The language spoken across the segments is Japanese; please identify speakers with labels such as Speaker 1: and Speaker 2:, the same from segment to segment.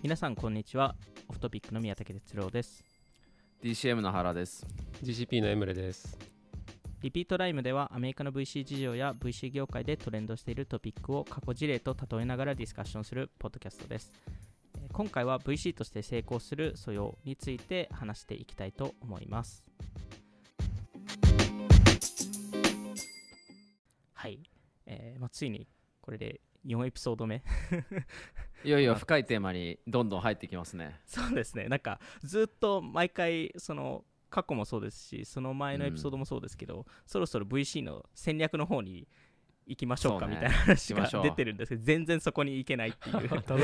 Speaker 1: 皆さんこんにちは。 Off Topic の宮武徹郎です。
Speaker 2: DCM の原です。
Speaker 3: GCP のエムレです。
Speaker 1: リピートライムではアメリカの VC 事情や VC 業界でトレンドしているトピックを過去事例と例えながらディスカッションするポッドキャストです。えー今回は VC として成功する素養について話していきたいと思います。はい、えーまあ、ついにこれで4エピソード目
Speaker 2: いよいよ深いテーマにどんどん入ってきますね。
Speaker 1: そうですね。なんかずっと毎回その過去もそうですしその前のエピソードもそうですけど、そろそろ VC の戦略の方に行きましょうかみたいな話が出てるんですけど全然そこに行けないっていう。
Speaker 3: た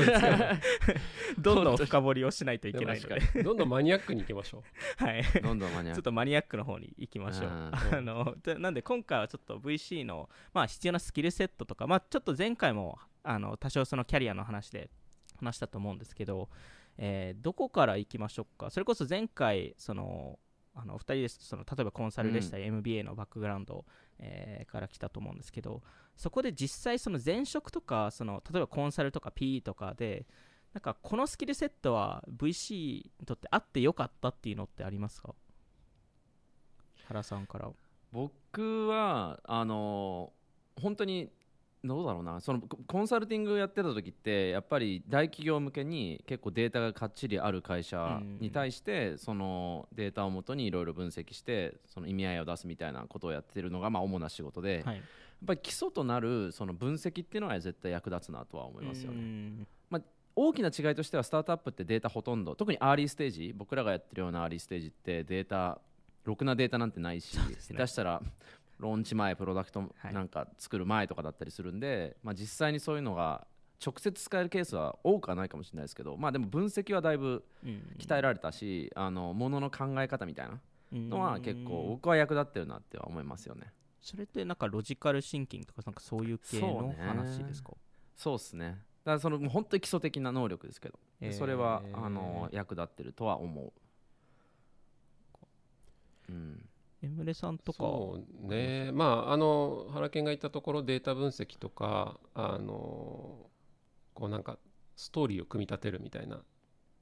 Speaker 3: ど
Speaker 1: んどん深掘りをしないといけないので。
Speaker 3: どんどんマニアックに行きましょ
Speaker 1: はい。
Speaker 2: どんどんマニア
Speaker 1: ちょっとマニアックの方に行きましょう。
Speaker 2: うん
Speaker 1: あのでなんで今回はちょっと VC の、まあ、必要なスキルセットとか、まあ、ちょっと前回もあの多少そのキャリアの話で話したと思うんですけど、えーどこから行きましょうか？それこそ前回そのあのお二人ですとその例えばコンサルでしたり、MBA のバックグラウンド、えーから来たと思うんですけどそこで実際その前職とかその例えばコンサルとか PE とかでなんかこのスキルセットは VC にとってあってよかったっていうのってありますか？原さんから。
Speaker 2: 僕はあの本当にどうだろうな。そのココンサルティングやってた時ってやっぱり大企業向けに結構データがかっちりある会社に対してそのデータをもとにいろいろ分析してその意味合いを出すみたいなことをやってるのがまあ主な仕事で、やっ
Speaker 1: はい
Speaker 2: ぱり基礎となるその分析っていうのは絶対役立つなとは思いますよね。
Speaker 1: ね
Speaker 2: 大きな違いとしてはスタートアップってデータほとんど特にアーリーステージ僕らがやってるようなアーリーステージってデータろくなデータなんてないし、
Speaker 1: ね。
Speaker 2: 下手したらローンチ前プロダクト
Speaker 1: はい。
Speaker 2: なんか作る前とかだったりするんで、まあ、実際にそういうのが直接使えるケースは多くはないかもしれないですけどまあでも分析はだいぶ鍛えられたし、あのものの考え方みたいなのは結構僕は役立ってるなっては思いますよね。
Speaker 1: それってなんかロジカルシンキングとかなんかそういう系の話ですか？
Speaker 2: そうですね。だからそのもう本当に基礎的な能力ですけど、
Speaker 1: えー。
Speaker 2: それはあの役立ってるとは思う。うん
Speaker 1: エムレさんとか。
Speaker 3: そうね。まああの原健が言ったところデータ分析とかあのこうなんかストーリーを組み立てるみたいなっ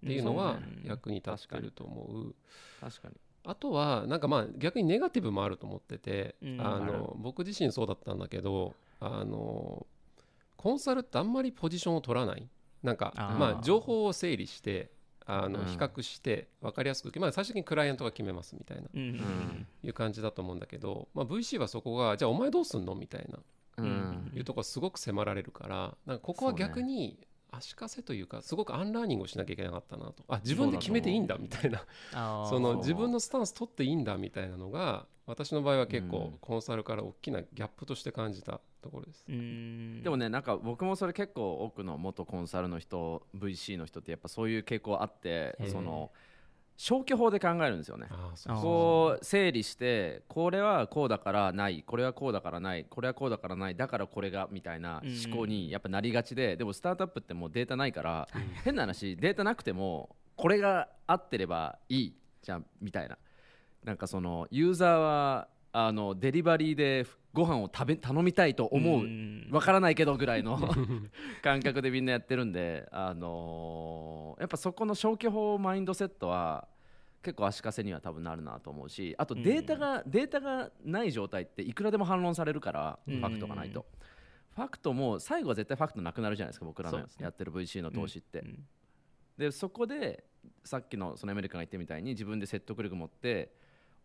Speaker 3: ていうのは役に立ってると思う。
Speaker 2: 確かに。
Speaker 3: あとはなんかまあ逆にネガティブもあると思ってて、
Speaker 1: うん。
Speaker 3: あの僕自身そうだったんだけどあのコンサルってあんまりポジションを取らない。なんかまあ情報を整理してあの
Speaker 2: うん。
Speaker 3: 比較して分かりやすく、まあ、最終的にクライアントが決めますみたいな。いう感じだと思うんだけど、まあ、VC はそこがじゃあお前どうすんのみたいな。
Speaker 2: うん。
Speaker 1: うん
Speaker 3: いうところすごく迫られるからなんかここは逆に足かせというかすごくアンラーニングをしなきゃいけなかったなと。あ自分で決めていいんだみたいな。そ の自分のスタンス取っていいんだみたいなのが私の場合は結構
Speaker 2: うん。
Speaker 3: コンサルから大きなギャップとして感じたところです。
Speaker 1: うん。
Speaker 2: でもねなんか僕もそれ結構多くの元コンサルの人 VC の人ってやっぱそういう傾向あってその消去法で考えるんですよね。こう整理してこれはこうだからないこれはこうだからないこれはこうだからないだからこれがみたいな思考にやっぱなりがちででもスタートアップってもうデータないから変な話データなくてもこれが合ってればいいじゃんみたいななんかそのユーザーはあのデリバリーでご飯を食べ頼みたいと思う。
Speaker 1: うん。
Speaker 2: わからないけどぐらいの 感覚でみんなやってるんで、あのーやっぱそこの消去法マインドセットは結構足かせには多分なるなと思うしあとデータが、データがない状態っていくらでも反論されるからフ
Speaker 1: うん
Speaker 2: ァクトがないと。ファクトも最後は絶対ファクトなくなるじゃないですか僕らのやってる VC の投資って。
Speaker 1: うん。
Speaker 2: でそこでさっきのそのアメリカが言ってみたいに自分で説得力持って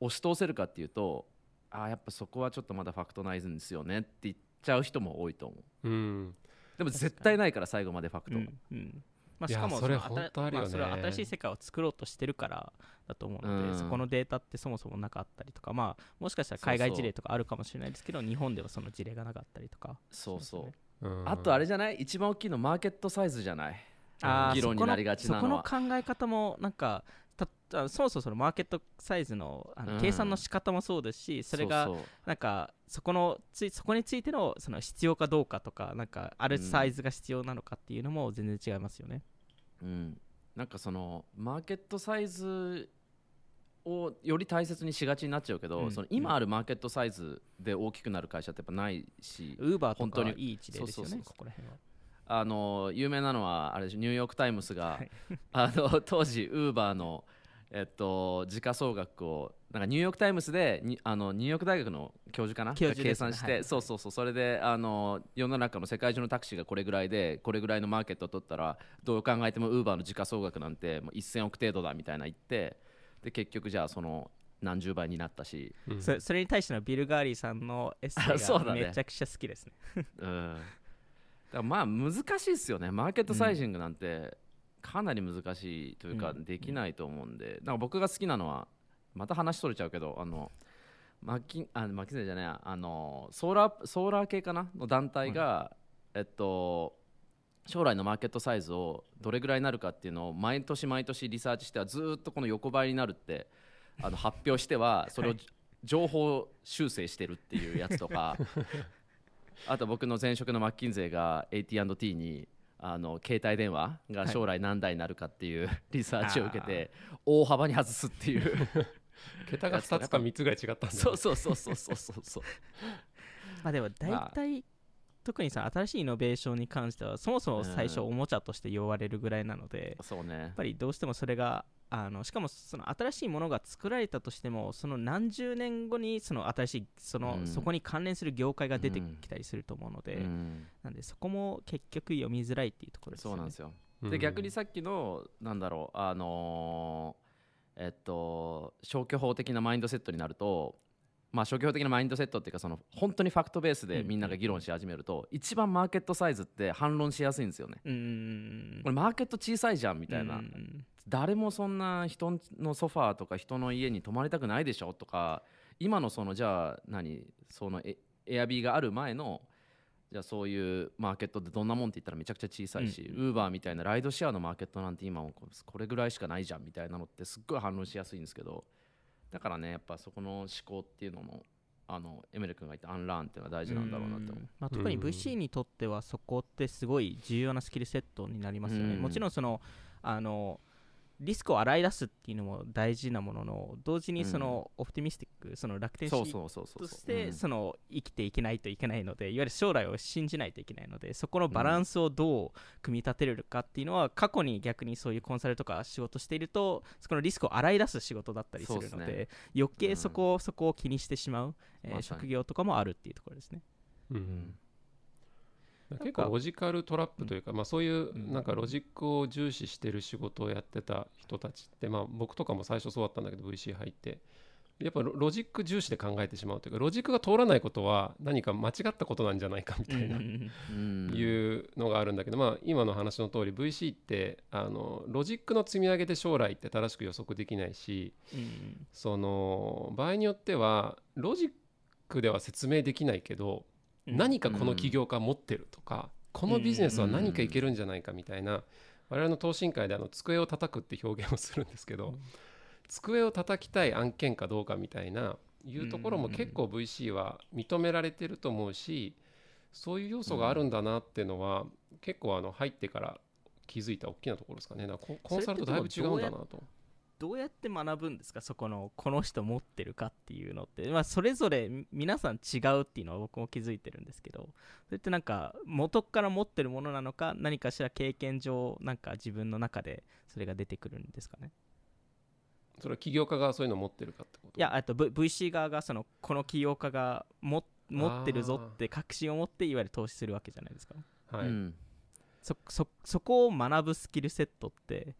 Speaker 2: 押し通せるかっていうとあーやっぱそこはちょっとまだファクトないんですよねって言っちゃう人も多いと思う。
Speaker 3: うん。
Speaker 2: でも絶対ないから最後までファクト。が、
Speaker 1: うんうんまあ、しかも
Speaker 3: それ
Speaker 1: の
Speaker 3: 本当あるよね。
Speaker 1: まそれは新しい世界を作ろうとしてるからだと思うので、
Speaker 2: うん。
Speaker 1: そこのデータってそもそもなかったりとか、まあ、もしかしたら海外事例とかあるかもしれないですけど日本ではその事例がなかったりとか。
Speaker 2: そうそう、
Speaker 1: ね。
Speaker 3: うん。
Speaker 2: あとあれじゃない？一番大きいのマーケットサイズじゃない？
Speaker 1: あー
Speaker 2: 議論になりがちなのは。
Speaker 1: そこのそこの考え方もなんかたあそもそもそのマーケットサイズのあの
Speaker 2: うん。
Speaker 1: 計算の仕方もそうですし、それが
Speaker 2: うう。
Speaker 1: なんかそこのついそこについてのその必要かどうかとかなんかあるサイズが必要なのかっていうのも全然違いますよね。
Speaker 2: うん、なんかそのマーケットサイズをより大切にしがちになっちゃうけど、
Speaker 1: うん。
Speaker 2: その今あるマーケットサイズで大きくなる会社ってやっぱないし、
Speaker 1: ウーバーと
Speaker 2: 本当に。
Speaker 1: かいい事例ですよね
Speaker 2: そうそうそう。
Speaker 1: ここら辺は。
Speaker 2: あの有名なのはあれニューヨーク・タイムズが、
Speaker 1: はい。
Speaker 2: あの当時ウーバーのえっと時価総額をなんかニューヨーク・タイムズでにあのニューヨーク大学の教授かな？
Speaker 1: ね。
Speaker 2: 計算して、
Speaker 1: はい。
Speaker 2: そうそうそう。それであの世の中の世界中のタクシーがこれぐらいでこれぐらいのマーケットを取ったらどう考えてもウーバーの時価総額なんてもう1000億程度だみたいな言ってで結局じゃあその何十倍になったし、
Speaker 3: うん
Speaker 1: そそれに対してのビル・ガーリーさんのエッセイがめちゃくちゃ好きですね。
Speaker 2: うん、らまあ難しいですよね。マーケットサイジングなんてかなり難しいというか
Speaker 1: うん。
Speaker 2: できないと思うんで、なんか僕が好きなのはまた話取れちゃうけどあのマッキンあマッキンゼーじゃないや。あのソーラーソーラー系かな？の団体が、えっと将来のマーケットサイズをどれぐらいになるかっていうのを毎年毎年リサーチしてはずーっとこの横ばいになるってあの発表してはそれを
Speaker 1: はい。
Speaker 2: 情報修正してるっていうやつとか あと僕の前職のマッキンゼーが AT&T にあの携帯電話が将来何台になるかっていう リサーチを受けて大幅に外すっていう。
Speaker 3: 桁が2つか3つぐらい違ったんだ
Speaker 2: そうそうそうそうそうそうそう。
Speaker 1: まあでも大
Speaker 2: まあ。
Speaker 1: 体、特にさ新しいイノベーションに関してはそもそも最初
Speaker 2: うん
Speaker 1: おもちゃとして呼ばれるぐらいなので、や
Speaker 2: そうね。
Speaker 1: っぱりどうしてもそれがあのしかもその新しいものが作られたとしてもその何十年後にその新しいその、
Speaker 2: うん。
Speaker 1: そこに関連する業界が出てきたりすると思うので、
Speaker 2: うん。
Speaker 1: なんでそこも結局読みづらいっていうところですよね。
Speaker 2: そうなん。ですよ
Speaker 3: うん。
Speaker 2: で逆にさっきのなんだろうあのーえっと消去法的なマインドセットになるとまあ消去法的なマインドセットっていうかその本当にファクトベースでみんなが議論し始めると一番マーケットサイズって反論しやすいんですよね。これマーケット小さいじゃんみたいな、誰もそんな人のソファーとか人の家に泊まりたくないでしょとか今のそのじゃあ何そのエエアビーがある前のじゃあそういうマーケットってどんなもんって言ったらめちゃくちゃ小さいし、ウーバーみたいなライドシェアのマーケットなんて今もここれぐらいしかないじゃんみたいなのってすっごい反論しやすいんですけどだからねやっぱそこの思考っていうのもあのエメレ君が言ったアンラーンっていうのは大事なんだろうなって思う。
Speaker 1: まあ、特に
Speaker 3: うん
Speaker 1: VC にとってはそこってすごい重要なスキルセットになりますよね。
Speaker 2: うん
Speaker 1: もちろんそのあのリスクを洗い出すっていうのも大事なものの同時にそのオプティミスティックその楽天
Speaker 2: そう
Speaker 1: 主義
Speaker 2: そうそう。そう
Speaker 1: として
Speaker 2: うん。
Speaker 1: その生きていけないといけないのでいわゆる将来を信じないといけないのでそこのバランスをどう組み立てるかっていうのは過去に逆にそういうコンサルとか仕事しているとそこのリスクを洗い出す仕事だったりするので
Speaker 2: そうです
Speaker 1: 余計そこをそこを気にしてしまう、えー職業とかもあるっていうところですね。
Speaker 3: うん結構ロジカルトラップというか、まあ、そういう
Speaker 1: うん。
Speaker 3: なんかロジックを重視してる仕事をやってた人たちって、まあ、僕とかも最初そうだったんだけど VC 入って。やっぱロロジック重視で考えてしまうというかロジックが通らないことは何か間違ったことなんじゃないかみたいな、
Speaker 2: うん
Speaker 3: いうのがあるんだけど、まあ、今の話の通り VC ってあのロジックの積み上げで将来って正しく予測できないし
Speaker 1: うん。
Speaker 3: その場合によってはロジックでは説明できないけど、何かこの起業家持ってるとか、このビジネスは何かいけるんじゃないかみたいな、我々の等身会であの机を叩くって表現をするんですけど、机を叩きたい案件かどうかみたいないうところも結構 VC は認められてると思うしそういう要素があるんだなっていうのは、結構あの入ってから気づいた大きなところですかね。コンサルとだいぶ違うんだなと。
Speaker 1: どうやって学ぶんですか？そこのこの人持ってるかっていうのって、まあ、それぞれみ皆さん違うっていうのは僕も気づいてるんですけど。それってなんか元から持ってるものなのか何かしら経験上なんか自分の中でそれが出てくるんですかね？
Speaker 3: それは起業家がそういうのを持ってるかってこと？
Speaker 1: いやあと、v、VC 側がそのこの起業家がも持ってるぞって確信を持っていわゆる投資するわけじゃないですか。
Speaker 3: はい、
Speaker 2: うん。
Speaker 1: そそそこを学ぶスキルセットって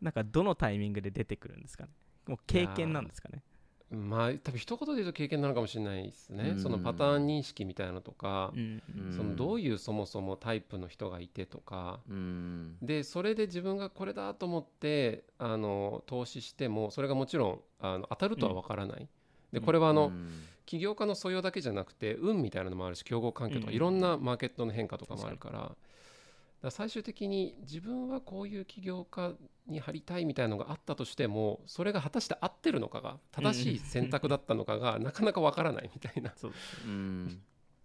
Speaker 1: なんかどのタイミングで出てくるんですかね？もう経験なんですかね？
Speaker 3: まあ多分一言で言うと経験なのかもしれないですね、
Speaker 2: うん。
Speaker 3: そのパターン認識みたいなのとか
Speaker 1: う、ん。
Speaker 2: うん。
Speaker 3: そのどういうそもそもタイプの人がいてとか。
Speaker 2: うん。
Speaker 3: でそれで自分がこれだと思ってあの投資してもそれがもちろんあの当たるとは分からない、でこれはあの、
Speaker 2: うん。
Speaker 3: 起業家の素養だけじゃなくて運みたいなのもあるし競合環境とか
Speaker 1: うん。
Speaker 3: いろんなマーケットの変化とかもあるから,、だ最終的に自分はこういう起業家に入りたいみたいなのがあったとしてもそれが果たして合ってるのかが正しい選択だったのかがなかなかわからないみたいな。
Speaker 1: そうです
Speaker 2: うん。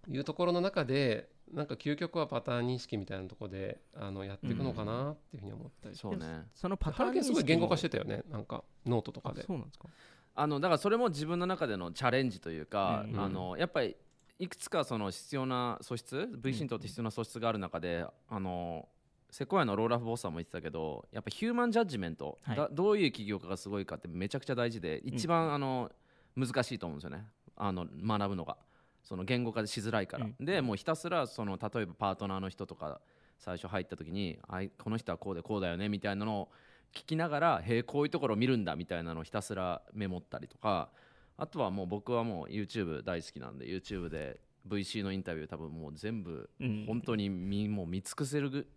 Speaker 3: いうところの中でなんか究極はパターン認識みたいなところであのやっていくのかなっていうふうに思ったり。
Speaker 2: そうね。
Speaker 1: そのパターン
Speaker 3: 原家すごい言語化して
Speaker 1: て
Speaker 3: たよねなんかノートとかで。
Speaker 1: そうなんですか。
Speaker 2: あのだからそれも自分の中でのチャレンジというか、
Speaker 1: うん。
Speaker 2: あのやっぱりいくつかその必要な素質 VC にとって必要な素質がある中で、あのセコヤのローラフ・ボスさんも言ってたけどやっぱヒューマンジャッジメント、
Speaker 1: はい。
Speaker 2: だどういう起業家がすごいかってめちゃくちゃ大事で一番、あの難しいと思うんですよね。あの学ぶのが。その言語化しづらいから、
Speaker 1: うん。
Speaker 2: でもうひたすらその例えばパートナーの人とか最初入った時にあいこの人はこうでこうだよねみたいなのを聞きながらへえこういうところを見るんだみたいなのをひたすらメモったりとかあとはもう僕はもう YouTube 大好きなんで YouTube で VC のインタビュー多分もう全部
Speaker 1: うん。
Speaker 2: 本当に見もう見尽くせるぐ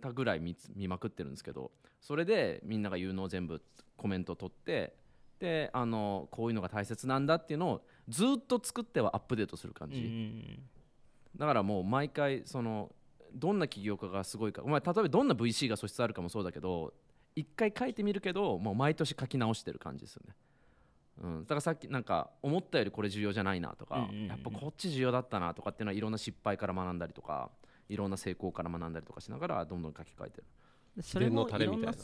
Speaker 2: たぐらい見つ見まくってるんですけどそれでみんなが言うのを全部コメント取ってであのこういうのが大切なんだっていうのをずっと作ってはアップデートする感
Speaker 1: うん
Speaker 2: じ、だからもう毎回そのどんな起業家がすごいかお前例えばどんな VC が素質あるかもそうだけど一回書いてみるけどもう毎年書き直してる感じですよね、うん、だからさっきなんか思ったよりこれ重要じゃないなとか、
Speaker 1: うんうんうん
Speaker 2: やっぱこっち重要だったなとかっていうのはいろんな失敗から学んだりとかいろんな成功から学んだりとかしながらどんどん書き換えてる。
Speaker 1: でそれも
Speaker 3: いな。
Speaker 1: ろん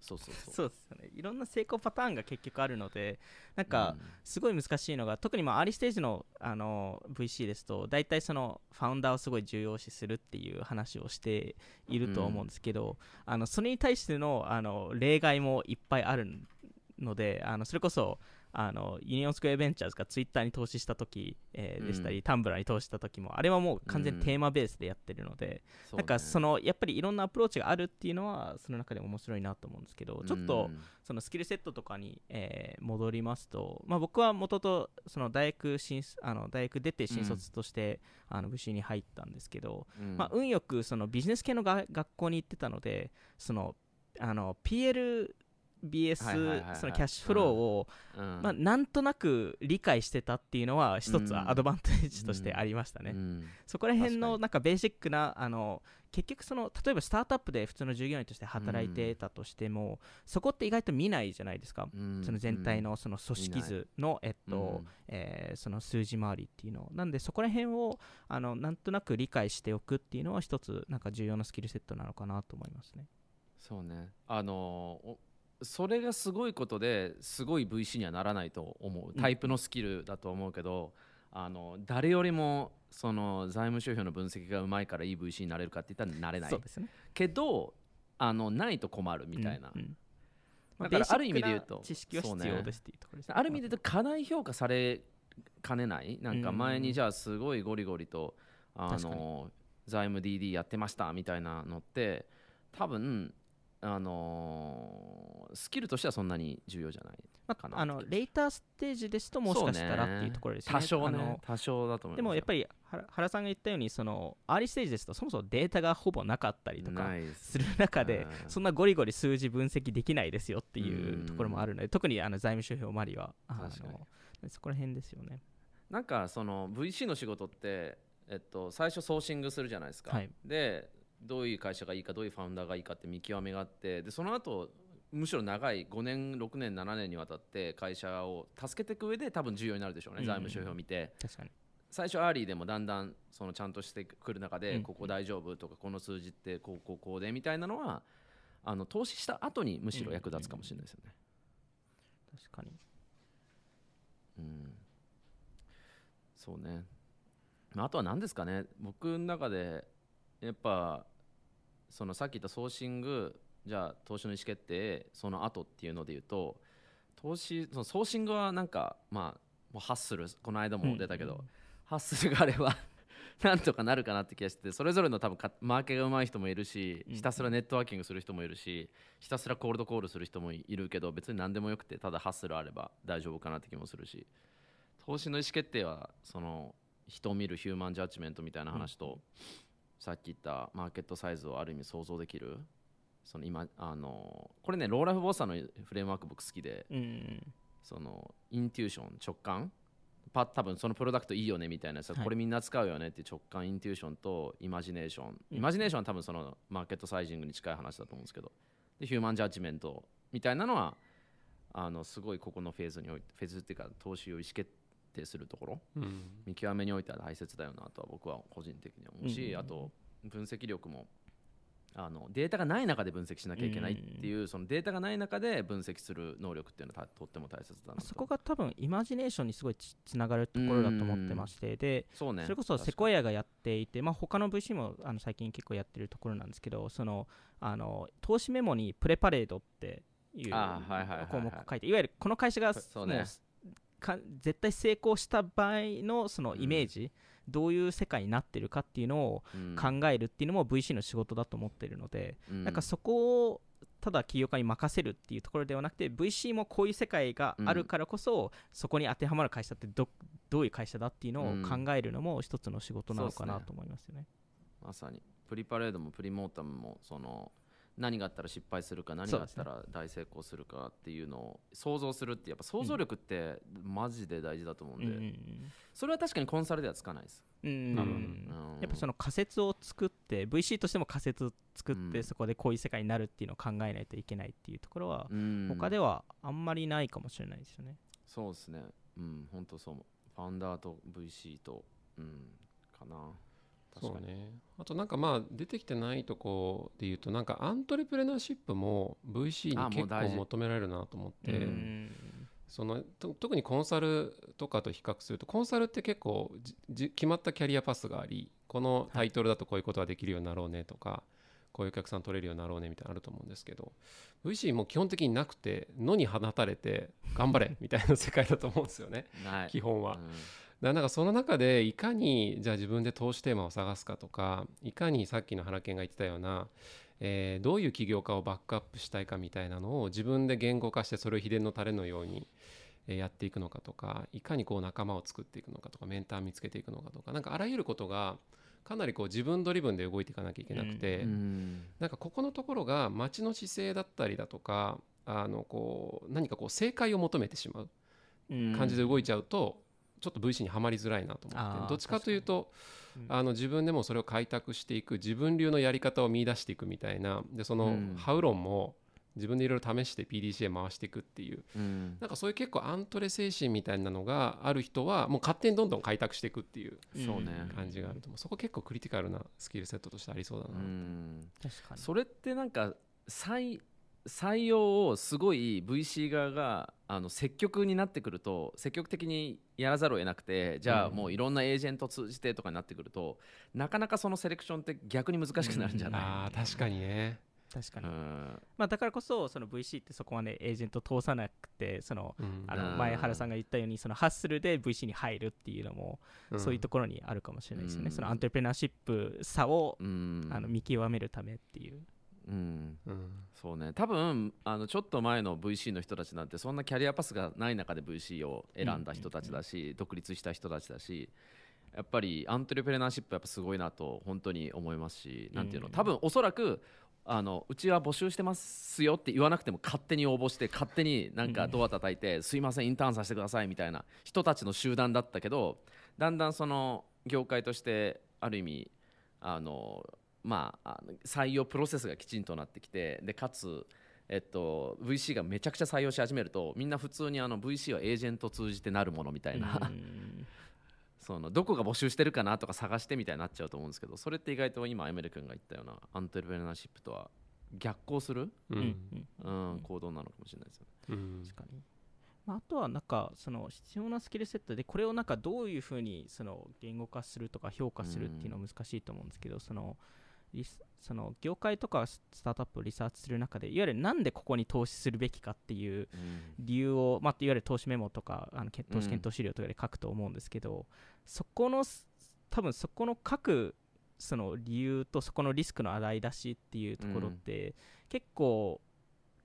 Speaker 2: そうそうそう。
Speaker 1: そうですよね。いろんな成功パターンが結局あるのでなんか
Speaker 2: うん。
Speaker 1: すごい難しいのが特にまあアーリーステージのあの VC ですと大体そのファウンダーをすごい重要視するっていう話をしていると思うんですけど、あのそれに対してのあの例外もいっぱいあるのであのそれこそあのユニオンスクエアベンチャーズがツイッターに投資した時、えーでしたり、タンブラーに投資した時もあれはもう完全にテーマベースでやってるので、
Speaker 2: そうね。
Speaker 1: なんかそのやっぱりいろんなアプローチがあるっていうのはその中でも面白いなと思うんですけどちょっと、
Speaker 2: うん
Speaker 1: そのスキルセットとかに、えー戻りますと、まあ、僕は元とその大学新あの大学出て新卒として、あの VC に入ったんですけど、
Speaker 2: うん。
Speaker 1: まあ、運よくそのビジネス系のが学校に行ってたのでそのあの PLBS、
Speaker 2: はいはいはいはい。
Speaker 1: そのキャッシュフローを、
Speaker 2: うん。
Speaker 1: まあ、なんとなく理解してたっていうのは一つ
Speaker 2: うん。
Speaker 1: アドバンテージとしてありましたね。
Speaker 2: うん。
Speaker 1: そこら辺のなんかベーシックなあの結局その例えばスタートアップで普通の従業員として働いてたとしても、そこって意外と見ないじゃないですか、
Speaker 2: うん。
Speaker 1: その全体のその組織図の、えっとえーその数字回りっていうの。なんでそこら辺をあのなんとなく理解しておくっていうのは一つなんか重要なスキルセットなのかなと思いますね。
Speaker 2: そうね。あのおそれがすごいことですごい VC にはならないと思う。タイプのスキルだと思うけど、あの誰よりもその財務諸表の分析がうまいからいい VC になれるかって言ったらなれない。
Speaker 1: そうですね。
Speaker 2: けどあのないと困るみたいな、
Speaker 1: うんうん。ま
Speaker 2: だからある意味で言うと
Speaker 1: 知識は必要ですっていうところですね。
Speaker 2: ある意味で言うと過大評価されかねない。なんか前にじゃあすごいゴリゴリとあの財務 DD やってましたみたいなのって多分あのースキルとしてはそんなに重要じゃない
Speaker 1: ま
Speaker 2: かな
Speaker 1: あ、あのレイターステージですともしかしたらっていうところですね。
Speaker 2: 多少
Speaker 1: あの
Speaker 2: ね多少だと思います
Speaker 1: でもやっぱり原原さんが言ったようにそのアーリーステージですとそもそもデータがほぼなかったりとか
Speaker 2: す
Speaker 1: する中で
Speaker 2: うん。
Speaker 1: そんなゴリゴリ数字分析できないですよってい
Speaker 2: う
Speaker 1: ところもあるので特にあの財務諸表周りはそこら辺ですよね。
Speaker 2: なんかその VC の仕事って、えっと、最初ソーシングするじゃないですか、
Speaker 1: はい。
Speaker 2: でどういう会社がいいかどういうファウンダーがいいかって見極めがあってでその後むしろ長い5年6年7年にわたって会社を助けていく上で多分重要になるでしょうね、
Speaker 1: うん
Speaker 2: 財務諸表を見て
Speaker 1: 確かに。
Speaker 2: 最初アーリーでもだんだんそのちゃんとしてくる中で、
Speaker 1: うん
Speaker 2: ここ大丈夫とかこの数字ってこうこうこうでみたいなのはあの投資した後にむしろ役立つかもしれないですよね。
Speaker 1: 確かに。
Speaker 2: うんそうね、まあ、あとは何ですかね僕の中でやっぱそのさっき言ったソーシングじゃあ投資の意思決定その後っていうので言うと投資そのソーシングはなんかまあもうハッスルこの間も出たけど、
Speaker 1: うん
Speaker 2: ハッスルがあれば なんとかなるかなって気がしてそれぞれの多分かマーケが上手い人もいるし
Speaker 1: うん
Speaker 2: ひたすらネットワーキングする人もいるしひたすらコールドコールする人もいるけど別に何でもよくてただハッスルあれば大丈夫かなって気もするし。投資の意思決定はその人を見るヒューマンジャッジメントみたいな話と、さっき言ったマーケットサイズをある意味想像できる？その今あのこれねローラフ・ボーサーのフレームワーク僕好きで
Speaker 1: うん。
Speaker 2: そのインテューション直感？パ多分そのプロダクトいいよねみたいなやつ、
Speaker 1: はい。
Speaker 2: これみんな使うよねって直感インテューションとイマジネーション、
Speaker 1: うん。
Speaker 2: イマジネーションは多分そのマーケットサイジングに近い話だと思うんですけど。でヒューマンジャッジメントみたいなのはあのすごいここのフェーズにおいてフェーズっていうか投資を意思決定するところ
Speaker 3: うん。
Speaker 2: 見極めにおいては大切だよなとは僕は個人的に思うし、
Speaker 1: うん。
Speaker 2: あと分析力もあのデータがない中で分析しなきゃいけないっていう、そのデータがない中で分析する能力っていうのはとっても大切だなと。
Speaker 1: そこが多分イマジネーションにすごいつつながるところだと思ってましてで
Speaker 2: そうね。
Speaker 1: それこそセコイアがやっていて、まあ、他の VC もあの最近結構やってるところなんですけどそのあの投資メモにプレパレードっていう項目を書いていわゆるこの会社が
Speaker 2: そうね
Speaker 1: か絶対成功した場合のそのイメージ、どういう世界になってるかっていうのを
Speaker 2: うん。
Speaker 1: 考えるっていうのも VC の仕事だと思ってるので、
Speaker 2: うん。
Speaker 1: なんかそこをただ起業家に任せるっていうところではなくて VC もこういう世界があるからこそ、そこに当てはまる会社ってどどういう会社だっていうのを考えるのも一つの仕事なのかなと思いますよね。
Speaker 2: まさに。プリパレードもプリモータムもその何があったら失敗するか何があったら大成功するかっていうのを想像するってやっぱ想像力ってマジで大事だと思うんで、それは確かにコンサルではつかないです、
Speaker 1: うんうん
Speaker 3: なるほど
Speaker 2: うん。
Speaker 1: やっぱその仮説を作って VC としても仮説を作って、
Speaker 2: うん。
Speaker 1: そこでこういう世界になるっていうのを考えないといけないっていうところは、
Speaker 2: うん。
Speaker 1: 他ではあんまりないかもしれないですよね。
Speaker 2: そうですね。うん本当そう。思うファウンダーと VC とうんかな
Speaker 3: そうね。あとなんかまあ出てきてないとこで言うとなんかアントレプレナーシップも VC に結構求められるなと思って、そのと特にコンサルとかと比較するとコンサルって結構決まったキャリアパスがありこのタイトルだとこういうことができるようになろうねとか、こういうお客さん取れるようになろうねみたいなのあると思うんですけど VC も基本的になくて野に放たれて頑張れみたいな世界だと思うんですよね。基本は。
Speaker 2: うん
Speaker 3: だからなんかその中でいかにじゃあ自分で投資テーマを探すかとかいかにさっきの原健が言ってたような、えーどういう起業家をバックアップしたいかみたいなのを自分で言語化してそれを秘伝のタレのようにえーやっていくのかとかいかにこう仲間を作っていくのかとかメンター見つけていくのかとかなんかあらゆることがかなりこう自分ドリブンで動いていかなきゃいけなくて、
Speaker 2: うん
Speaker 3: なんかここのところが街の姿勢だったりだとかあのこう何かこう正解を求めてしまう
Speaker 1: うん。
Speaker 3: 感じで動いちゃうと、ちょっと VC にはまりづらいなと思って。どっちかというと
Speaker 1: 確かに。
Speaker 3: あの自分でもそれを開拓していく自分流のやり方を見出していくみたいな。でその
Speaker 2: うん。
Speaker 3: ハウ論も自分でいろいろ試して PDCA 回していくっていう。
Speaker 2: うん。
Speaker 3: なんかそういう結構アントレ精神みたいなのがある人はもう勝手にどんどん開拓していくっていう
Speaker 2: そうね。
Speaker 3: 感じがあると思う。そこ結構クリティカルなスキルセットとしてありそうだ
Speaker 2: う
Speaker 3: な、
Speaker 2: ん。
Speaker 1: 確かに。
Speaker 2: それってなんか採採用をすごい VC 側があの積極になってくると積極的にやらざるを得なくてじゃあ
Speaker 3: うん。
Speaker 2: もういろんなエージェント通じてとかになってくるとなかなかそのセレクションって逆に難しくなるんじゃない、
Speaker 3: あー確かにね。
Speaker 1: 確かに、
Speaker 2: うん。
Speaker 1: まあ、だからこそその VC ってそこまでエージェント通さなくてその
Speaker 3: うん。
Speaker 1: あ
Speaker 2: うん。
Speaker 1: の前原さんが言ったようにそのハッスルで VC に入るっていうのもそういうところにあるかもしれないですよね、
Speaker 2: うん。
Speaker 1: そのアントレプレナーシップ差を、
Speaker 2: うん。
Speaker 1: あの見極めるためっていう、
Speaker 2: うん。
Speaker 3: うん。
Speaker 2: そうね。多分あのちょっと前の VC の人たちなんてそんなキャリアパスがない中で VC を選んだ人たちだし、独立した人たちだしやっぱりアントレプレナーシップやっぱすごいなと本当に思いますし、なんていうの
Speaker 1: うん
Speaker 2: 多分おそらくあのうちは募集してますよって言わなくても勝手に応募して勝手になんかドア叩いて、すいませんインターンさせてくださいみたいな人たちの集団だったけどだんだんその業界としてある意味あのまあ、採用プロセスがきちんとなってきてでかつ、えっと、VC がめちゃくちゃ採用し始めるとみんな普通にあの VC はエージェント通じてなるものみたいな、
Speaker 1: うん。
Speaker 2: そのどこが募集してるかなとか探してみたいになっちゃうと思うんですけどそれって意外と今エメル君が言ったようなアントレプレナーシップとは逆行する、
Speaker 3: う
Speaker 1: うん。
Speaker 3: ん。
Speaker 2: うん、行動なのかもしれないですよね。
Speaker 3: うん。
Speaker 1: 確かに、まあ、あとはなんかその必要なスキルセットでこれをなんかどういうふうにその言語化するとか評価するっていうのは難しいと思うんですけど、そのその業界とかスタートアップをリサーチする中でいわゆるなんでここに投資するべきかっていう理由を、まあ、いわゆる投資メモとかあのけ投資検討資料とかで書くと思うんですけど、そこの多分そこの書くその理由とそこのリスクの洗い出しっていうところって、結構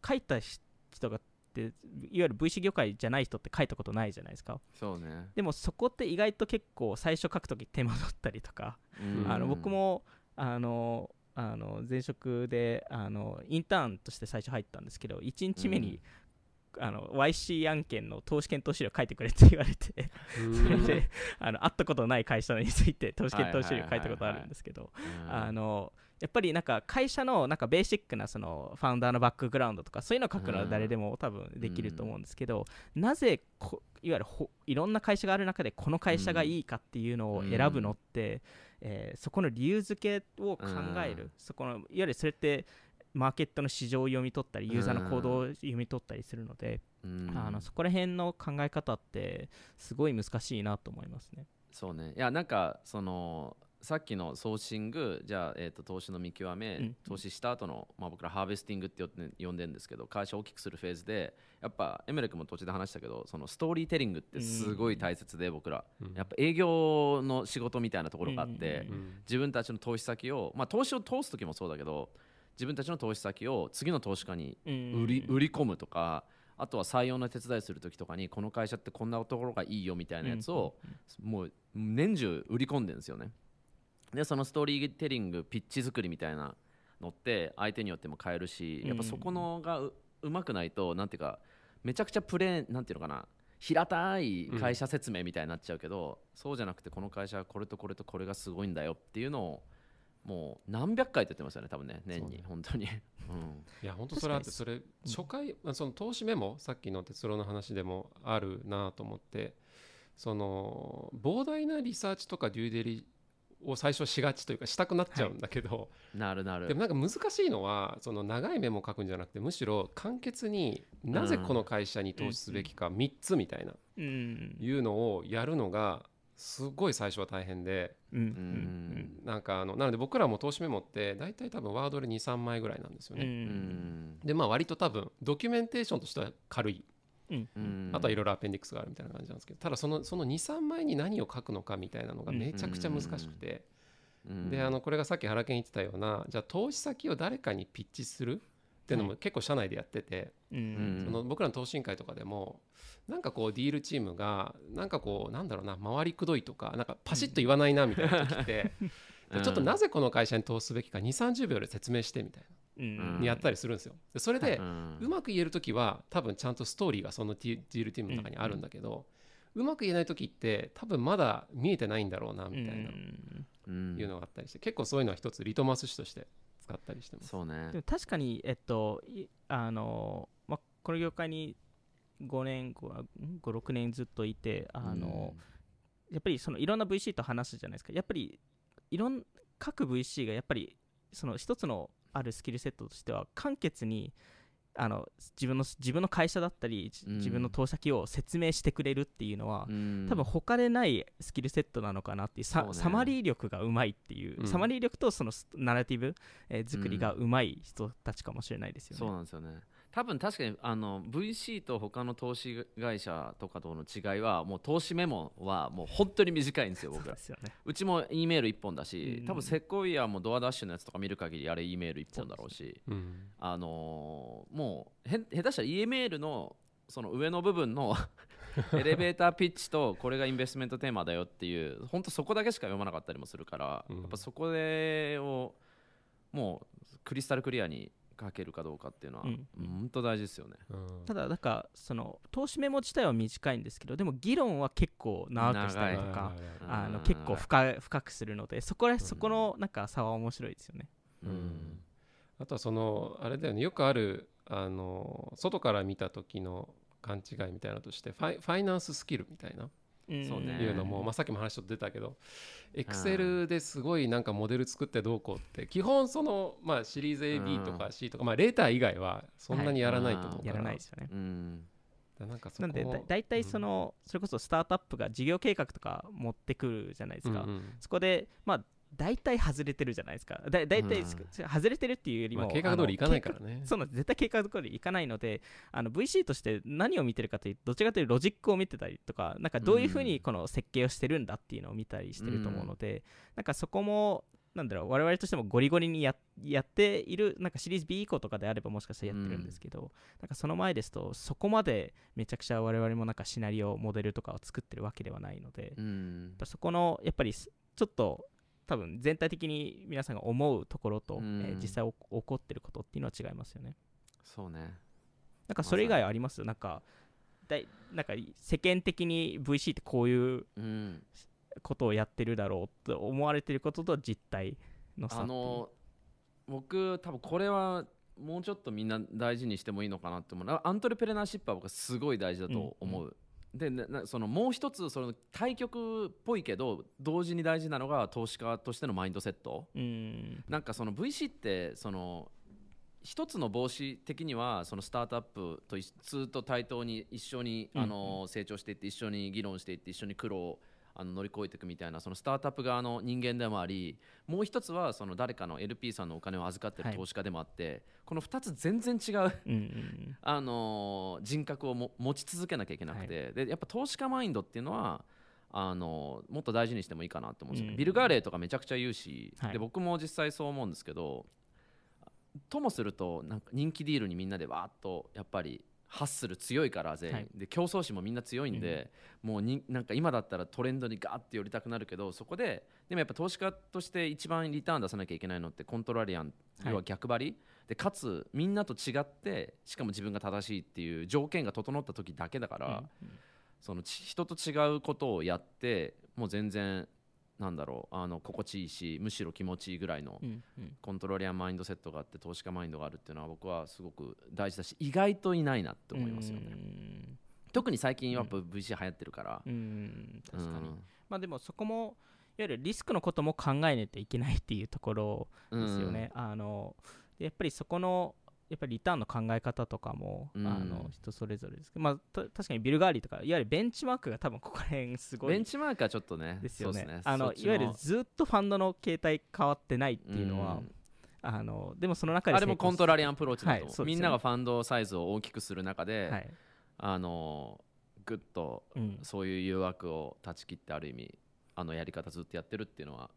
Speaker 1: 書いた人がっていわゆる VC 業界じゃない人って書いたことないじゃないですか。
Speaker 2: そうね、
Speaker 1: でもそこって意外と結構最初書くとき手間取ったりとか、
Speaker 2: うん。
Speaker 1: あの僕もあのあの前職であのインターンとして最初入ったんですけど1日目に、あの YC 案件の投資検討資料書いてくれって言われて。それであの会ったことない会社について投資検討資料書いたことあるんですけどやっぱりなんか会社のなんかベーシックなそのファウンダーのバックグラウンドとかそういうのを書くのは誰でも多分できると思うんですけど、なぜこいわゆるほいろんな会社がある中でこの会社がいいかっていうのを選ぶのって、えーそこの理由付けを考える、
Speaker 2: うん。
Speaker 1: そこのいわゆるそれってマーケットの市場を読み取ったりユーザーの行動を読み取ったりするので、
Speaker 2: うん。
Speaker 1: あのそこら辺の考え方ってすごい難しいなと思いますね。
Speaker 2: そうね。いやなんかそのさっきのソーシングじゃあ、えー、と投資の見極め、
Speaker 1: うん。
Speaker 2: 投資した後のまあ僕らハーベスティングって呼んで呼んでるんですけど会社を大きくするフェーズでやっぱエムレックも途中で話したけどそのストーリーテリングってすごい大切で僕ら、
Speaker 3: うん。
Speaker 2: やっぱ営業の仕事みたいなところがあって、
Speaker 1: うん
Speaker 3: うん
Speaker 2: 自分たちの投資先を、まあ、投資を通す時もそうだけど自分たちの投資先を次の投資家に
Speaker 1: うん。
Speaker 2: 売り,、売り込むとかあとは採用の手伝いする時とかにこの会社ってこんなところがいいよみたいなやつを、もう年中売り込んでるんですよねでそのストーリーテリングピッチ作りみたいなのって相手によっても変えるしやっぱそこのがううまくないとなんていうかめちゃくちゃプレーンなんていうのかな平たい会社説明みたいになっちゃうけど、そうじゃなくてこの会社はこれとこれとこれがすごいんだよっていうのをもう何百回って言ってますよね多分ね年に、本当に、うん、
Speaker 3: いや本当それあってそれ初回まあその投資メモさっきの哲郎の話でもあるなと思ってその膨大なリサーチとかデューデリを最初しがちというかしたくなっちゃうんだけど、
Speaker 2: なるなる。
Speaker 3: でもなんか難しいのはその長いメモを書くんじゃなくてむしろ簡潔になぜこの会社に投資すべきか3つみたいな
Speaker 1: うん。
Speaker 3: いうのをやるのがすごい最初は大変で
Speaker 1: うん。
Speaker 3: なんかあのなので僕らも投資メモって大体多分ワードで23枚ぐらいなんですよね。
Speaker 2: うんん。
Speaker 3: でまあ割と多分ドキュメンテーションとしては軽い
Speaker 2: うん。
Speaker 3: あとはいろいろアペンディックスがあるみたいな感じなんですけどただそのその23枚に何を書くのかみたいなのがめちゃくちゃ難しくて。
Speaker 2: うん。
Speaker 3: であのこれがさっき原健言ってたようなじゃあ投資先を誰かにピッチするっていうのも結構社内でやってて
Speaker 1: うん。
Speaker 2: うん。
Speaker 3: その僕らの投資委員会とかでもなんかこうディールチームがなんかこうなんだろうな回りくどいとかなんかパシッと言わないなみたいな時って
Speaker 2: うん
Speaker 3: ちょっとなぜこの会社に投資すべきか2 3 0秒で説明してみたい
Speaker 1: うん
Speaker 3: なにやったりするんですよ。でそれで
Speaker 2: うん
Speaker 3: うまく言える時は多分ちゃんとストーリーがそのディディールチームの中にあるんだけど、うまく言えない時って多分まだ見えてないんだろうなみたいな
Speaker 2: うん
Speaker 3: いうのがあったりして結構そういうのは一つリトマス紙として使ったりしてます。
Speaker 2: そうね
Speaker 1: でも確かに、えっと、いあのまあ、この業界に5年、5、6年ずっといて、あのやっぱりそのいろんな VC と話すじゃないですか。やっぱりいろん各 VC がやっぱりその一つのあるスキルセットとしては簡潔にあの自分の自分の会社だったり、じ
Speaker 2: うん。
Speaker 1: 自分の投資先を説明してくれるっていうのは、
Speaker 2: うん。
Speaker 1: 多分他でないスキルセットなのかなっていうサ
Speaker 2: ね。
Speaker 1: サマリー力がうまいっていう、
Speaker 3: うん。
Speaker 1: サマリー力とそのスナラティブ、えー作りがうまい人たちかもしれないですよね。
Speaker 2: そうなんですよね多分確かにあの VC と他の投資会社とかとの違いはもう投資メモはもう本当に短いんですよ僕。ら
Speaker 1: ね。
Speaker 2: うちも E メール1本だし、
Speaker 1: うん。
Speaker 2: 多分セコイアもドアダッシュのやつとか見る限りあれ E メール1本だろうし
Speaker 3: うん
Speaker 2: あのーもうへん下手したら E メールのその上の部分の エレベーターピッチとこれがインベストメントテーマだよっていう本当そこだけしか読まなかったりもするから、
Speaker 3: うん。
Speaker 2: やっぱそこでをもうクリスタルクリアに書けるかどうかっていうのは、
Speaker 1: うん。
Speaker 2: 本当大事ですよね。
Speaker 3: うん。
Speaker 1: ただ、なんかその投資メモ自体は短いんですけど、でも議論は結構長くしたりとか、あの結構深深くするので、そこらそこのなんか差は面白いですよね。
Speaker 3: うん。
Speaker 2: うん。
Speaker 3: あとはそのあれだよね。よくあるあの外から見た時の勘違いみたいなのとしてファイファイナンススキルみたいないうのも、まあ、さっきも話ちょっと出たけどエクセルですごいなんかモデル作ってどうこうって基本その、まあ、シリーズ AB とか C とか、まあ、レーター以外はそんなにやらないと思うから、
Speaker 1: やらないですよね。
Speaker 2: うん。
Speaker 3: だなんかそこ
Speaker 1: なんでだ大体その、それこそスタートアップが事業計画とか持ってくるじゃないですか、
Speaker 3: うんうん。
Speaker 1: そこでまあ大体外れてるじゃないですか。だ大体、
Speaker 2: うん。
Speaker 1: 外れてるっていうよりも、
Speaker 3: まあ、計画通りいかないからね。
Speaker 1: そうなんです。絶対計画通りいかないのであの VC として何を見てるかというとどちらかというとロジックを見てたりとかなんかどういうふうにこの設計をしてるんだっていうのを見たりしてると思うので、なんかそこもなんだろう我々としてもゴリゴリにややっているなんかシリーズ B 以降とかであればもしかしたらやってるんですけど、なんかその前ですとそこまでめちゃくちゃ我々もなんかシナリオモデルとかを作ってるわけではないので、
Speaker 2: うん。
Speaker 1: そこのやっぱりすちょっと多分全体的に皆さんが思うところと、
Speaker 2: うん。
Speaker 1: えー実際お起こってることっていうのは違いますよね。
Speaker 2: そうね。
Speaker 1: なんかそれ以外あります？なんかだいなんか世間的に VC ってこういう
Speaker 2: うん。
Speaker 1: ことをやってるだろうと思われてることと実態の差
Speaker 2: あの僕多分これはもうちょっとみんな大事にしてもいいのかなって思う。なアントレプレナーシップは僕はすごい大事だと思う、でななそのもう一つその対局っぽいけど同時に大事なのが投資家としてのマインドセット。
Speaker 1: うん。
Speaker 2: なんかその VC ってその一つの帽子的にはそのスタートアップと一通と対等に一緒に
Speaker 1: うん。
Speaker 2: あの成長していって一緒に議論していって一緒に苦労をあの乗り越えていくみたいなそのスタートアップ側の人間でもありもう一つはその誰かの LP さんのお金を預かって
Speaker 1: はい。
Speaker 2: る投資家でもあってこの2つ全然違う
Speaker 1: うんうん
Speaker 2: あのー人格をも持ち続けなきゃいけなくて、でやっぱ投資家マインドっていうのはあのーもっと大事にしてもいいかなと思うんですよ、
Speaker 1: うん
Speaker 2: ビル・ガーレーとかめちゃくちゃ言うし、
Speaker 1: はい。
Speaker 2: で僕も実際そう思うんですけどともするとなんか人気ディールにみんなでわーっとやっぱりハッスル強いから全員、
Speaker 1: はい。
Speaker 2: で競争心もみんな強いんで、もうになんか今だったらトレンドにガーって寄りたくなるけどそこででもやっぱ投資家として一番リターン出さなきゃいけないのってコントラリアン
Speaker 1: はい。
Speaker 2: 要は逆張り、でかつみんなと違ってしかも自分が正しいっていう条件が整った時だけだから、そのち人と違うことをやってもう全然なんだろうあの心地いいしむしろ気持ちいいぐらいのコントローリアンマインドセットがあって投資家マインドがあるっていうのは僕はすごく大事だし意外といないなって思いますよね、
Speaker 1: うん。
Speaker 2: 特に最近やっぱ VC 流行ってるから、
Speaker 1: うん確かに、
Speaker 2: うん。
Speaker 1: まあでもそこもいわゆるリスクのことも考えないといけないっていうところですよね、あのでやっぱりそこのやっぱりリターンの考え方とかも、
Speaker 2: うん。
Speaker 1: あの人それぞれですけど、まあ、た確かにビル・ガーリーとかいわゆるベンチマークが多分ここら辺すごい
Speaker 2: ベンチマークはちょっとね
Speaker 1: ですよね。
Speaker 2: そうっす
Speaker 1: あのいわゆるずっとファンドの形態変わってないっていうのは、
Speaker 2: うん。
Speaker 1: あのでもその中で
Speaker 2: あれもコントラリアンアプローチだと
Speaker 1: はいね。
Speaker 2: みんながファンドサイズを大きくする中で、
Speaker 1: はい。
Speaker 2: あのグッと
Speaker 1: うん。
Speaker 2: そういう誘惑を断ち切ってある意味あのやり方ずっとやってるっていうのは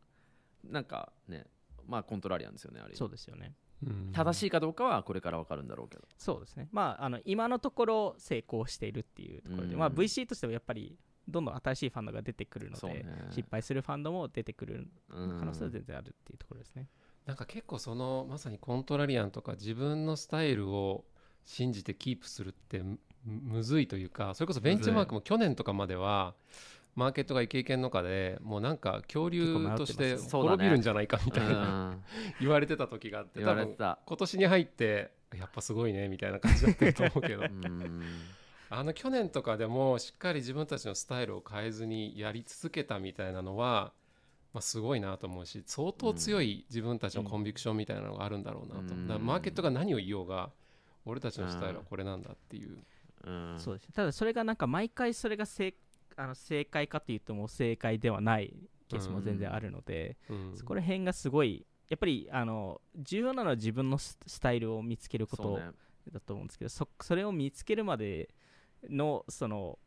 Speaker 2: なんかねまあコントラリアンですよねあれ
Speaker 1: そうですよね。
Speaker 3: うん
Speaker 2: 正しいかどうかはこれから分かるんだろうけど。
Speaker 1: そうですね。まああの今のところ成功しているっていうところで、
Speaker 2: うん。
Speaker 1: まあ、VC としてもやっぱりどんどん新しいファンドが出てくるので、
Speaker 2: ね。
Speaker 1: 失敗するファンドも出てくる
Speaker 2: うん
Speaker 1: 可能性は全然あるっていうところですね、
Speaker 3: なんか結構そのまさにコントラリアンとか自分のスタイルを信じてキープするってむむずいというかそれこそベンチマークも去年とかまではマーケットがイケイケの中でもうなんか恐竜として滅びるんじゃないかみたいな、
Speaker 2: うん。
Speaker 3: 言われてた時があって多分今年に入ってやっぱすごいねみたいな感じだったと思うけど。
Speaker 2: うん。
Speaker 3: あの去年とかでもしっかり自分たちのスタイルを変えずにやり続けたみたいなのは、まあ、すごいなと思うし相当強い自分たちのコンビクションみたいなのがあるんだろうなと、
Speaker 2: うん。
Speaker 3: マーケットが何を言おうが俺たちのスタイルはこれなんだっていう、
Speaker 2: うん。
Speaker 1: そうです。ねただそれがなんか毎回それが正あの正解かっていうともう正解ではないケースも全然あるので、
Speaker 3: うん。
Speaker 1: そこら辺がすごいやっぱりあの重要なのは自分のススタイルを見つけること
Speaker 2: そうね
Speaker 1: だと思うんですけどそそれを見つけるまでのその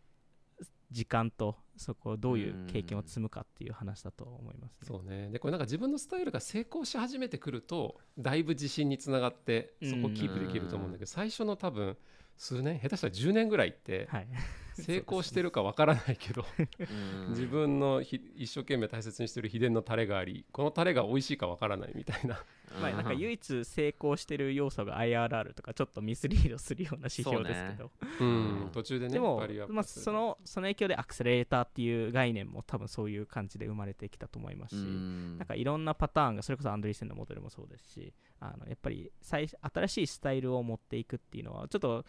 Speaker 1: 時間とそこをどういう経験を積むかっていう話だと思いますね。
Speaker 3: そうね。でこれなんか自分のスタイルが成功し始めてくるとだいぶ自信につながってそこをキープできると思うんだけど最初の多分数年？下手したら10年ぐらいって
Speaker 1: はい、
Speaker 3: 成功してるかわからないけど
Speaker 2: うん。
Speaker 3: 自分のひ一生懸命大切にしてる秘伝のタレがありこのタレが美味しいかわからないみたいな。
Speaker 1: まあ、なんか唯一成功してる要素が IRR とかちょっとミスリードするような指標ですけど、
Speaker 3: うん。途中でね
Speaker 1: でもまあ、そのその影響でアクセレーターっていう概念も多分そういう感じで生まれてきたと思いますし、
Speaker 2: うん。
Speaker 1: なんかいろんなパターンがそれこそアンドリーセンのモデルもそうですしあのやっぱり最新しいスタイルを持っていくっていうのはちょっと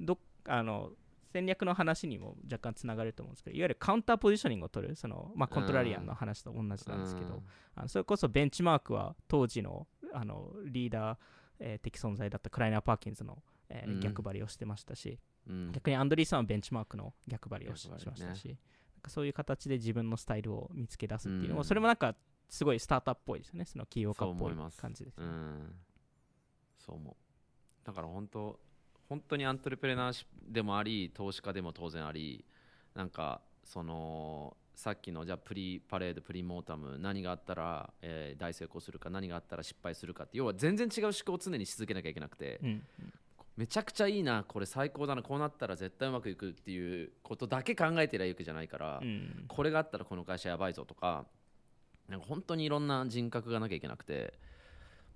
Speaker 1: どあの戦略の話にも若干つながると思うんですけどいわゆるカウンターポジショニングを取るその、まあ、コントラリアンの話と同じなんですけど、あのそれこそベンチマークは当時のあのリーダー、えー的存在だったクライナー・パーキンズの、えー
Speaker 2: うん。
Speaker 1: 逆張りをしてましたし、
Speaker 2: うん。
Speaker 1: 逆にアンドリーさんはベンチマークの逆張りをし,、ましたしなんかそういう形で自分のスタイルを見つけ出すっていうのも、
Speaker 2: うん。
Speaker 1: それもなんかすごいスタートアップっぽいですよね。その起業家っぽい感じですね、
Speaker 2: うんそう思う。だから本当本当にアントレプレナーシップでもあり投資家でも当然ありなんかそのさっきのじゃあプリパレードプリモータム何があったら、えー大成功するか何があったら失敗するかって要は全然違う思考を常にし続けなきゃいけなくて、
Speaker 1: うん。
Speaker 2: めちゃくちゃいいなこれ最高だなこうなったら絶対うまくいくっていうことだけ考えてりゃいいわけじゃないから、
Speaker 1: うん。
Speaker 2: これがあったらこの会社やばいぞとかなんか本当にいろんな人格がなきゃいけなくて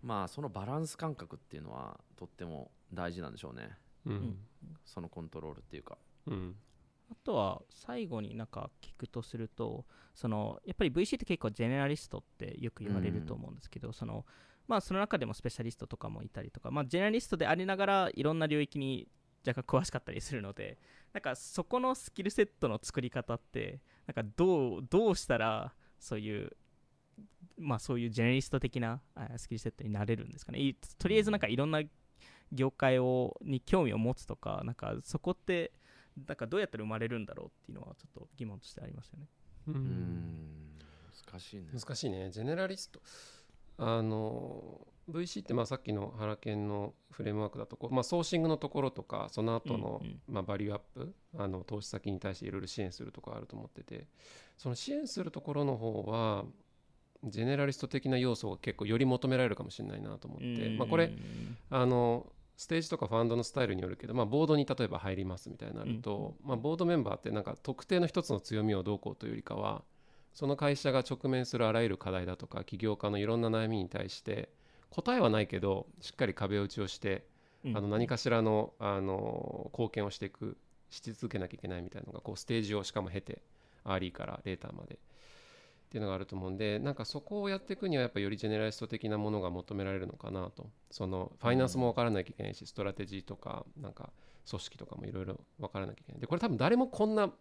Speaker 2: まあそのバランス感覚っていうのはとっても大事なんでしょうね。
Speaker 3: うん。
Speaker 2: そのコントロールっていうか。
Speaker 3: うん。
Speaker 1: あとは最後になんか聞くとするとそのやっぱり VC って結構ジェネラリストってよく言われると思うんですけど、そのまあその中でもスペシャリストとかもいたりとか、まあ、ジェネラリストでありながらいろんな領域に若干詳しかったりするのでなんかそこのスキルセットの作り方ってなんかどうどうしたらそういうまあそういうジェネリスト的なあスキルセットになれるんですかね。いとりあえずなんかいろんな業界をに興味を持つとかなんかそこってなんかどうやったら生まれるんだろうっていうのはちょっと疑問としてありますよね。
Speaker 3: う
Speaker 2: うん。ん難しいね。
Speaker 3: 難しいね。ジェネラリスト。あの VC ってまあさっきの原研のフレームワークだとこう、まあ、ソーシングのところとかその後の、
Speaker 1: うんうん。
Speaker 3: まあ、バリューアップあの投資先に対していろいろ支援するところあると思っててその支援するところの方はジェネラリスト的な要素が結構より求められるかもしれないなと思って、まあ、これあのステージとかファンドのスタイルによるけど、まあ、ボードに例えば入りますみたいになると、まあ、ボードメンバーってなんか特定の一つの強みをどうこうというよりかはその会社が直面するあらゆる課題だとか起業家のいろんな悩みに対して答えはないけどしっかり壁打ちをして、
Speaker 1: うん。
Speaker 3: あの何かしらのあの貢献をしていくし続けなきゃいけないみたいなのがこうステージをしかも経てアーリーからレーターまでっていうのがあると思うんでなんかそこをやっていくにはやっぱよりジェネラリスト的なものが求められるのかなと。そのファイナンスも分からなきゃいけないし、ストラテジーとかなんか組織とかもいろいろ分からなきゃいけない。でこれ多分誰もこんな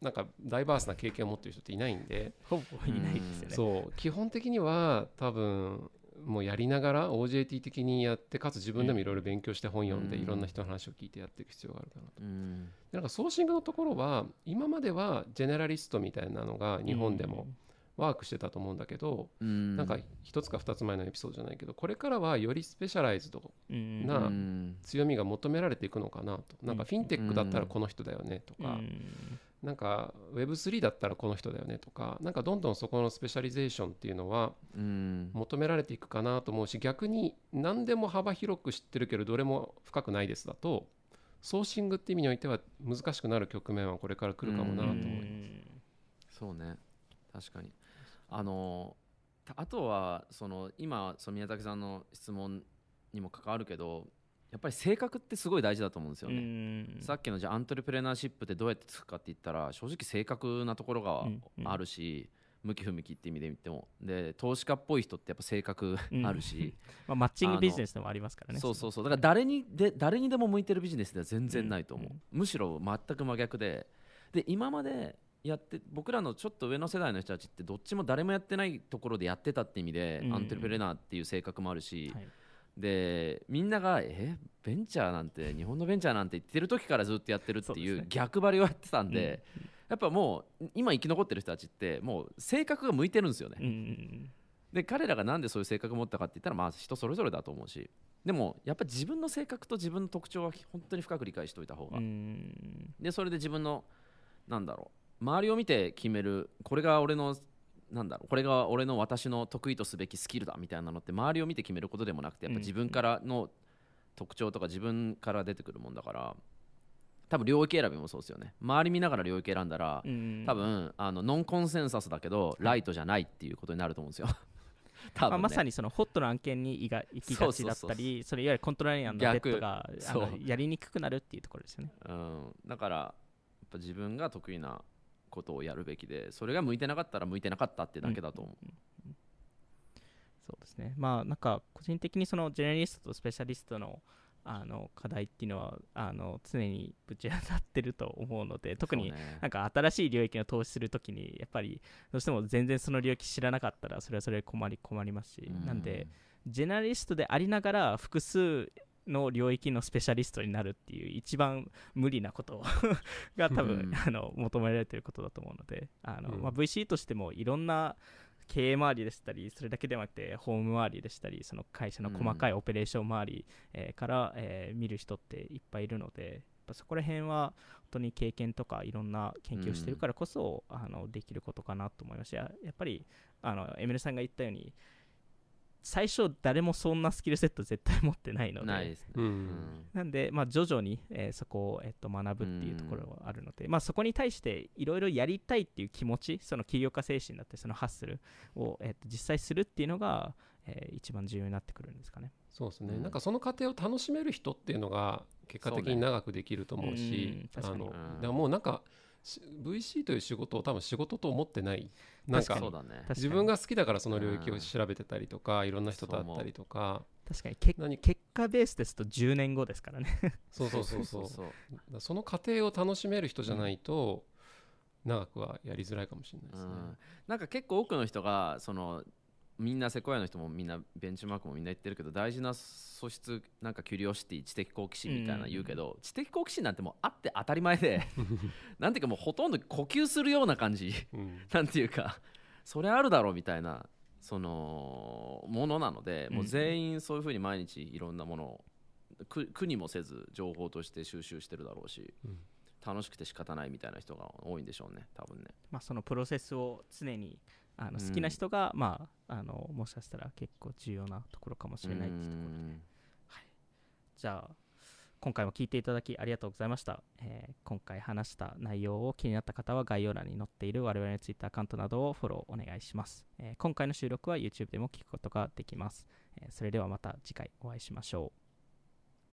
Speaker 3: なんかダイバースな経験を持ってる人っていないんで、
Speaker 1: ほぼいないですよね。
Speaker 3: そう。基本的には多分もうやりながら OJT 的にやってかつ自分でもいろいろ勉強して本読んで
Speaker 2: うん。
Speaker 3: いろんな人の話を聞いてやっていく必要があるかなと。
Speaker 2: うん。
Speaker 3: でなんかソーシングのところは今まではジェネラリストみたいなのが日本でもワークしてたと思うんだけど、
Speaker 2: うん。
Speaker 3: なんか一つか二つ前のエピソードじゃないけどこれからはよりスペシャライズド
Speaker 1: うん。
Speaker 3: な
Speaker 2: うん。
Speaker 3: 強みが求められていくのかなと。なんかフィンテックだったらこの人だよねとか、
Speaker 1: うん。
Speaker 3: なんか Web3 だったらこの人だよねとかなんかどんどんそこのスペシャリゼーションっていうのは
Speaker 2: うん。
Speaker 3: 求められていくかなと思うし逆に何でも幅広く知ってるけどどれも深くないですだとソーシングって意味においては難しくなる局面はこれから来るかもなと思います。
Speaker 2: そうね。確かにあのたあとはその今その宮崎さんの質問にも関わるけどやっぱり性格ってすごい大事だと思うんですよ
Speaker 1: う
Speaker 2: ね、
Speaker 1: ん。
Speaker 2: さっきのじゃあアントレプレナーシップってどうやってつくかって言ったら正直正確なところが
Speaker 1: うんうん。
Speaker 2: あるし、向き不向きって意味で見ても。で投資家っぽい人ってやっぱ性格
Speaker 1: う ん
Speaker 2: あるし、
Speaker 1: まあ、マッチングビジネスでもありますからね。
Speaker 2: そうそうそう。だから誰にで誰にでも向いてるビジネスでは全然ないと思う、
Speaker 1: うん。
Speaker 2: むしろ全く真逆で。で今までやって僕らのちょっと上の世代の人たちってどっちも誰もやってないところでやってたって意味で、
Speaker 1: うん。
Speaker 2: アントレプレナーっていう性格もあるし、
Speaker 1: はい。
Speaker 2: でみんながえベンチャーなんて日本のベンチャーなんて言ってる時からずっとやってるっていう逆張りをやってたんで、やっぱもう今生き残ってる人たちってもう性格が向いてるんですよね、
Speaker 1: うんうん
Speaker 2: で彼らがなんでそういう性格を持ったかって言ったらまあ人それぞれだと思うし。でもやっぱ自分の性格と自分の特徴は本当に深く理解しておいた方が、でそれで自分のなんだろう周りを見て決めるこれが俺のなんだろうこれが俺の私の得意とすべきスキルだみたいなのって周りを見て決めることでもなくてやっぱ自分からの特徴とか自分から出てくるもんだから多分領域選びもそうですよね。周り見ながら領域選んだら
Speaker 1: うん
Speaker 2: 多分あのノンコンセンサスだけどライトじゃないっていうことになると思うんですよ。多分、ね。
Speaker 1: まあ、まさにそのホットな案件に行が行きがちだったりそれいわゆるコントローリアンのデッドがやりにくくなるっていうところですよね。
Speaker 2: うん、だからやっぱ自分が得意なことをやるべきでそれが向いてなかったら向いてなかったってだけだと思う、
Speaker 1: そうですね。まあなんか個人的にそのジェネリストとスペシャリストのあの課題っていうのはあの常にぶち当たってると思うので特になんか新しい領域の投資するときにやっぱりどうしても全然その領域知らなかったらそれはそれで困り困りますし、
Speaker 2: うん。
Speaker 1: なんでジェネリストでありながら複数の領域のスペシャリストになるっていう一番無理なこと が多分、
Speaker 2: うん。
Speaker 1: あの求められてることだと思うのであの、
Speaker 3: うん。
Speaker 1: まあ、VC としてもいろんな経営周りでしたりそれだけではなくてホーム周りでしたりその会社の細かいオペレーション周り、えーから、えー見る人っていっぱいいるのでそこら辺は本当に経験とかいろんな研究をしてるからこそ、あのできることかなと思いましたややっぱりあのエメルさんが言ったように最初誰もそんなスキルセット絶対持ってないので。
Speaker 2: ないですね、
Speaker 3: うん。
Speaker 2: うん
Speaker 1: なんで、まあ、徐々に、えーそこを、えっと学ぶっていうところはあるので、まあ、そこに対していろいろやりたいっていう気持ちその起業家精神だったりそのハッスルを、えっと実際するっていうのが、えー一番重要になってくるんですかね。
Speaker 3: そうですね、
Speaker 2: うん。
Speaker 3: なんかその過程を楽しめる人っていうのが結果的に長くできると思うし
Speaker 1: ね。
Speaker 3: あの
Speaker 2: うん。
Speaker 3: だからもうなんかし VC という仕事を多分仕事と思ってないなんか
Speaker 1: 確かに。
Speaker 2: そうだね。
Speaker 1: 確かに。
Speaker 3: 自分が好きだからその領域を調べてたりとかいろんな人と会ったりとか。
Speaker 1: 確かに。け
Speaker 3: 何？
Speaker 1: 結果ベースですと10年後ですからね。
Speaker 3: そうそうそうそう。
Speaker 2: そう
Speaker 3: その過程を楽しめる人じゃないと長くはやりづらいかもしれないですね。
Speaker 2: うん。なんか結構多くの人がそのみんなセコヤの人もみんなベンチマークもみんな言ってるけど大事な素質なんかキュリオシティ知的好奇心みたいなの言うけど、知的好奇心なんてもうあって当たり前で なんていうかもうほとんど呼吸するような感じ
Speaker 3: うん。
Speaker 2: なんていうかそれあるだろうみたいなそのものなので、もう全員そういうふうに毎日いろんなものを苦苦にもせず情報として収集してるだろうし、
Speaker 3: うん。
Speaker 2: 楽しくて仕方ないみたいな人が多いんでしょうね多分ね。
Speaker 1: まあそのプロセスを常にあの
Speaker 2: うん。
Speaker 1: 好きな人が、まああのもしかしたら結構重要なところかもしれないっていうところで。
Speaker 2: うん。
Speaker 1: じゃあ今回も聞いていただきありがとうございました、えー今回話した内容を気になった方は概要欄に載っている我々の Twitter アカウントなどをフォローお願いします、えー今回の収録は YouTube でも聞くことができます、えーそれではまた次回お会いしましょう